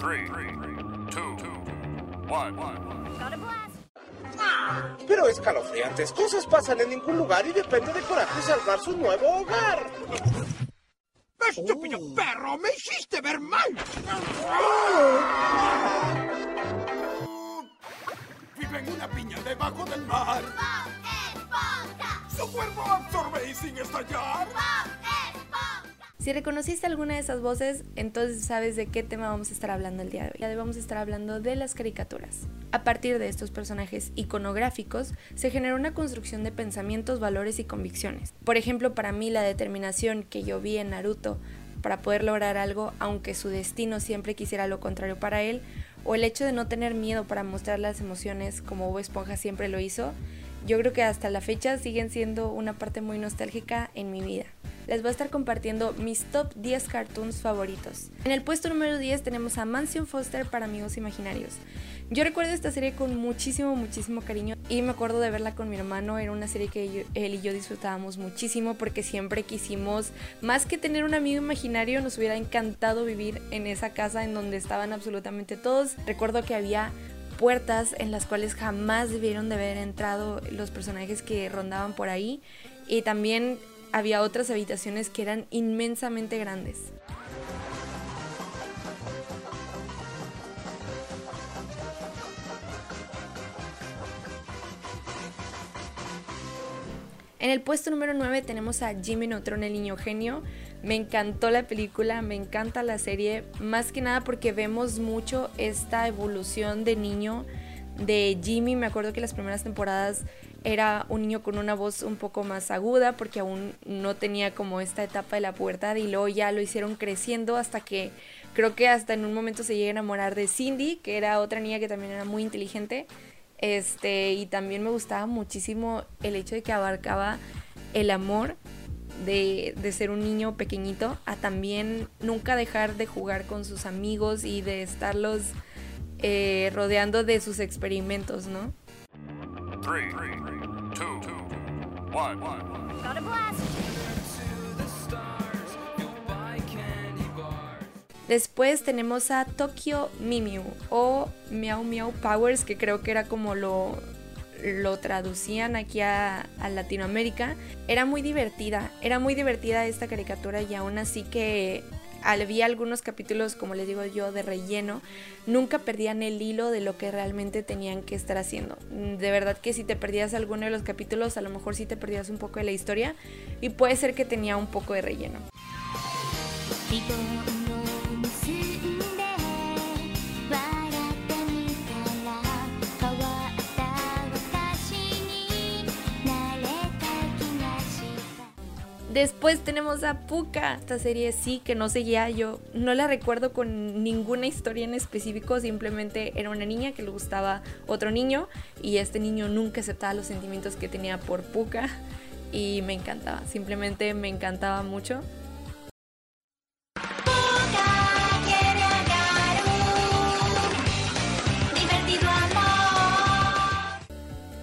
Three, two, one. Pero escalofriantes cosas pasan en ningún lugar y depende de Coraje salvar su nuevo hogar. ¡Estúpido perro! ¡Me hiciste ver mal! Vive en una piña debajo del mar. Su cuerpo absorbe y sin estallar. Si reconociste alguna de esas voces, entonces sabes de qué tema vamos a estar hablando el día de hoy. Día de vamos a estar hablando de las caricaturas. A partir de estos personajes iconográficos, se genera una construcción de pensamientos, valores y convicciones. Por ejemplo, para mí la determinación que yo vi en Naruto para poder lograr algo, aunque su destino siempre quisiera lo contrario para él, o el hecho de no tener miedo para mostrar las emociones como Bob Esponja siempre lo hizo, yo creo que hasta la fecha siguen siendo una parte muy nostálgica en mi vida les voy a estar compartiendo mis top 10 cartoons favoritos. En el puesto número 10 tenemos a Mansion Foster para amigos imaginarios. Yo recuerdo esta serie con muchísimo, muchísimo cariño y me acuerdo de verla con mi hermano. Era una serie que él y yo disfrutábamos muchísimo porque siempre quisimos, más que tener un amigo imaginario, nos hubiera encantado vivir en esa casa en donde estaban absolutamente todos. Recuerdo que había puertas en las cuales jamás debieron de haber entrado los personajes que rondaban por ahí y también había otras habitaciones que eran inmensamente grandes. En el puesto número 9 tenemos a Jimmy Neutron, el niño genio. Me encantó la película, me encanta la serie, más que nada porque vemos mucho esta evolución de niño de Jimmy. Me acuerdo que las primeras temporadas era un niño con una voz un poco más aguda porque aún no tenía como esta etapa de la pubertad y luego ya lo hicieron creciendo hasta que creo que hasta en un momento se llega a enamorar de Cindy, que era otra niña que también era muy inteligente. Este, y también me gustaba muchísimo el hecho de que abarcaba el amor de, de, ser un niño pequeñito a también nunca dejar de jugar con sus amigos y de estarlos eh, rodeando de sus experimentos, ¿no? Después tenemos a Tokyo Mimiu o Meow Meow Powers, que creo que era como lo, lo traducían aquí a, Latinoamérica. Era muy divertida, era muy divertida esta caricatura y aún así que había algunos capítulos, como les digo yo, de relleno, nunca perdían el hilo de lo que realmente tenían que estar haciendo. De verdad que si te perdías alguno de los capítulos, a lo mejor sí te perdías un poco de la historia y puede ser que tenía un poco de relleno. Después tenemos a Puka, esta serie sí que no seguía yo, no la recuerdo con ninguna historia en específico, simplemente era una niña que le gustaba otro niño y este niño nunca aceptaba los sentimientos que tenía por Puka y me encantaba, simplemente me encantaba mucho.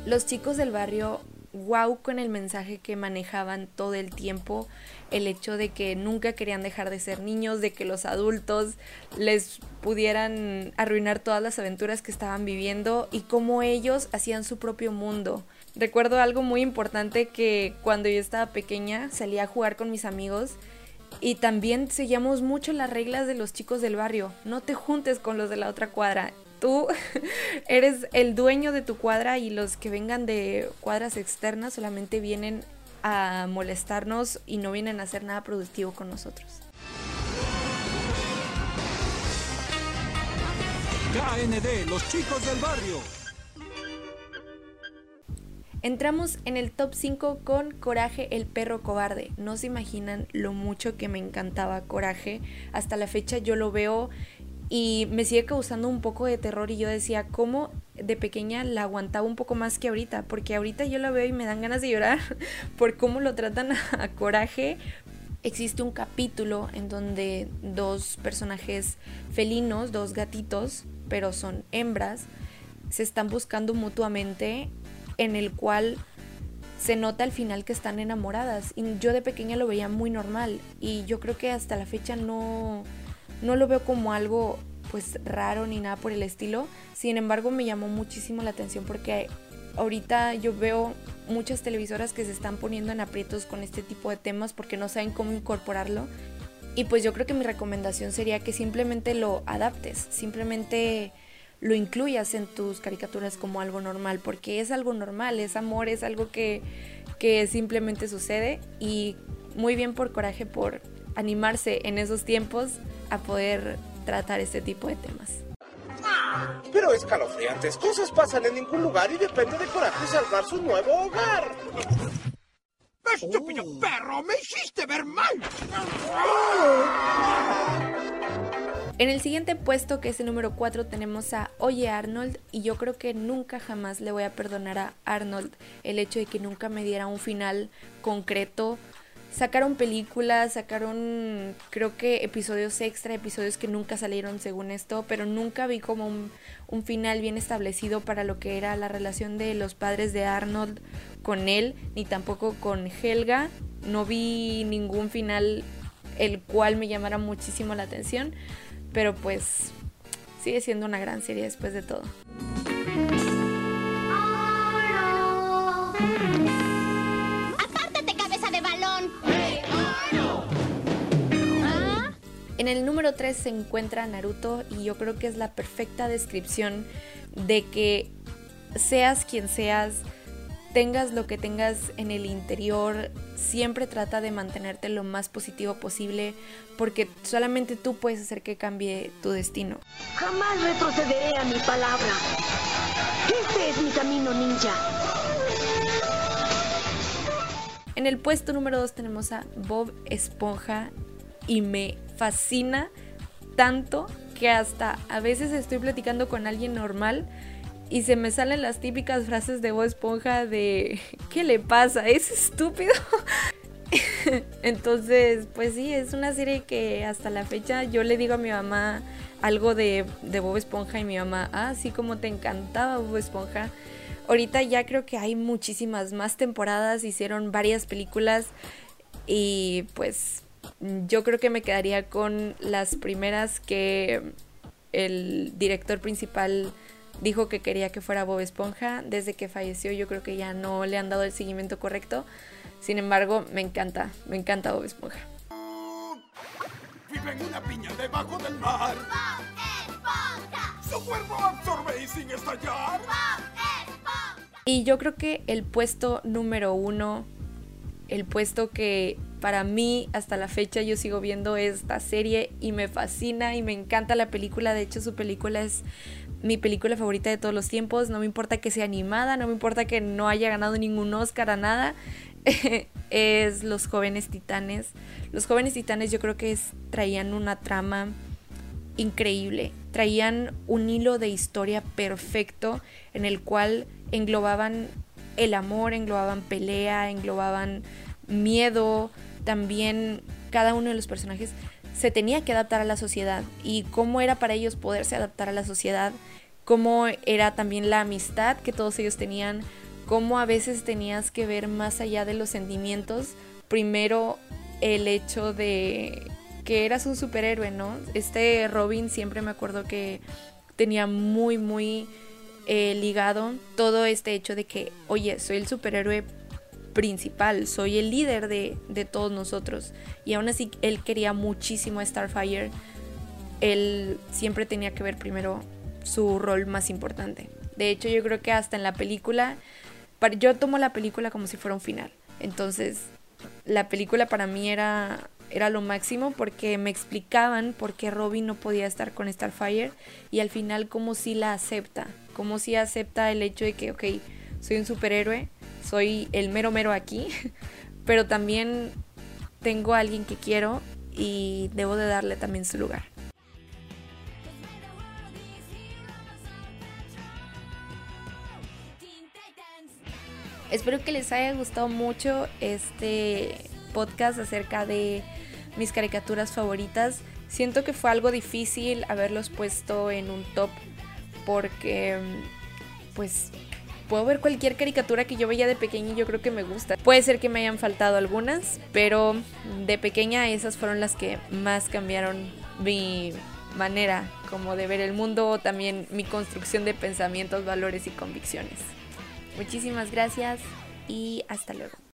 Los chicos del barrio wow con el mensaje que manejaban todo el tiempo, el hecho de que nunca querían dejar de ser niños, de que los adultos les pudieran arruinar todas las aventuras que estaban viviendo y cómo ellos hacían su propio mundo. Recuerdo algo muy importante que cuando yo estaba pequeña salía a jugar con mis amigos y también seguíamos mucho las reglas de los chicos del barrio. No te juntes con los de la otra cuadra tú eres el dueño de tu cuadra y los que vengan de cuadras externas solamente vienen a molestarnos y no vienen a hacer nada productivo con nosotros. KND, los chicos del barrio. Entramos en el top 5 con Coraje el perro cobarde. No se imaginan lo mucho que me encantaba Coraje. Hasta la fecha yo lo veo y me sigue causando un poco de terror y yo decía, ¿cómo de pequeña la aguantaba un poco más que ahorita? Porque ahorita yo la veo y me dan ganas de llorar por cómo lo tratan a, coraje. Existe un capítulo en donde dos personajes felinos, dos gatitos, pero son hembras, se están buscando mutuamente en el cual se nota al final que están enamoradas. Y yo de pequeña lo veía muy normal y yo creo que hasta la fecha no no lo veo como algo pues raro ni nada por el estilo. Sin embargo, me llamó muchísimo la atención porque ahorita yo veo muchas televisoras que se están poniendo en aprietos con este tipo de temas porque no saben cómo incorporarlo. Y pues yo creo que mi recomendación sería que simplemente lo adaptes, simplemente lo incluyas en tus caricaturas como algo normal, porque es algo normal, es amor, es algo que, que simplemente sucede y muy bien por coraje por animarse en esos tiempos a poder tratar este tipo de temas. Pero escalofriantes cosas pasan en ningún lugar y depende de Coraje salvar su nuevo hogar. ¡Estúpido perro! ¡Me hiciste ver mal! En el siguiente puesto, que es el número 4, tenemos a Oye Arnold y yo creo que nunca jamás le voy a perdonar a Arnold el hecho de que nunca me diera un final concreto. Sacaron películas, sacaron creo que episodios extra, episodios que nunca salieron según esto, pero nunca vi como un, final bien establecido para lo que era la relación de los padres de Arnold con él, ni tampoco con Helga. No vi ningún final el cual me llamara muchísimo la atención pero pues sigue siendo una gran serie después de todo. En el número 3 se encuentra Naruto y yo creo que es la perfecta descripción de que seas quien seas, tengas lo que tengas en el interior, siempre trata de mantenerte lo más positivo posible porque solamente tú puedes hacer que cambie tu destino. Jamás retrocederé a mi palabra. Este es mi camino ninja. En el puesto número 2 tenemos a Bob Esponja y me fascina tanto que hasta a veces estoy platicando con alguien normal y se me salen las típicas frases de Bob Esponja de ¿qué le pasa? ¿Es estúpido? Entonces, pues sí, es una serie que hasta la fecha yo le digo a mi mamá algo de, de Bob Esponja y mi mamá, ah, sí como te encantaba Bob Esponja. Ahorita ya creo que hay muchísimas más temporadas, hicieron varias películas y pues yo creo que me quedaría con las primeras que el director principal dijo que quería que fuera Bob Esponja. Desde que falleció yo creo que ya no le han dado el seguimiento correcto. Sin embargo, me encanta, me encanta Bob Esponja. Vive en una piña debajo del mar. Su cuerpo absorbe y sin estallar. Y yo creo que el puesto número uno, el puesto que para mí hasta la fecha yo sigo viendo esta serie y me fascina y me encanta la película. De hecho, su película es mi película favorita de todos los tiempos. No me importa que sea animada, no me importa que no haya ganado ningún Oscar a nada. es Los jóvenes titanes. Los jóvenes titanes yo creo que traían una trama increíble. Traían un hilo de historia perfecto en el cual englobaban el amor, englobaban pelea, englobaban miedo. También cada uno de los personajes se tenía que adaptar a la sociedad y cómo era para ellos poderse adaptar a la sociedad, cómo era también la amistad que todos ellos tenían, cómo a veces tenías que ver más allá de los sentimientos, primero el hecho de que eras un superhéroe, ¿no? Este Robin siempre me acuerdo que tenía muy, muy eh, ligado todo este hecho de que, oye, soy el superhéroe principal, soy el líder de, de todos nosotros. Y aún así él quería muchísimo a Starfire. Él siempre tenía que ver primero su rol más importante. De hecho, yo creo que hasta en la película yo tomo la película como si fuera un final. Entonces, la película para mí era, era lo máximo porque me explicaban por qué Robin no podía estar con Starfire y al final como si la acepta, como si acepta el hecho de que, ok, soy un superhéroe, soy el mero mero aquí, pero también tengo a alguien que quiero y debo de darle también su lugar. Espero que les haya gustado mucho este podcast acerca de mis caricaturas favoritas. Siento que fue algo difícil haberlos puesto en un top porque pues puedo ver cualquier caricatura que yo veía de pequeña y yo creo que me gusta. Puede ser que me hayan faltado algunas, pero de pequeña esas fueron las que más cambiaron mi, manera como de ver el mundo o también mi construcción de pensamientos, valores y convicciones. Muchísimas gracias y hasta luego.